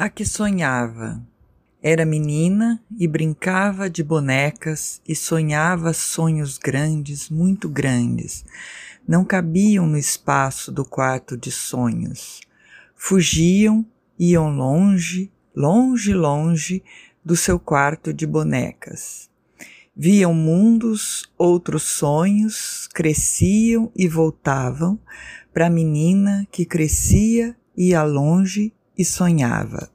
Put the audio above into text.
A que sonhava. Era menina e brincava de bonecas e sonhava sonhos grandes, muito grandes. Não cabiam no espaço do quarto de sonhos. Fugiam, iam longe, longe, longe do seu quarto de bonecas. Viam mundos, outros sonhos, cresciam e voltavam para a menina que crescia, ia longe e sonhava.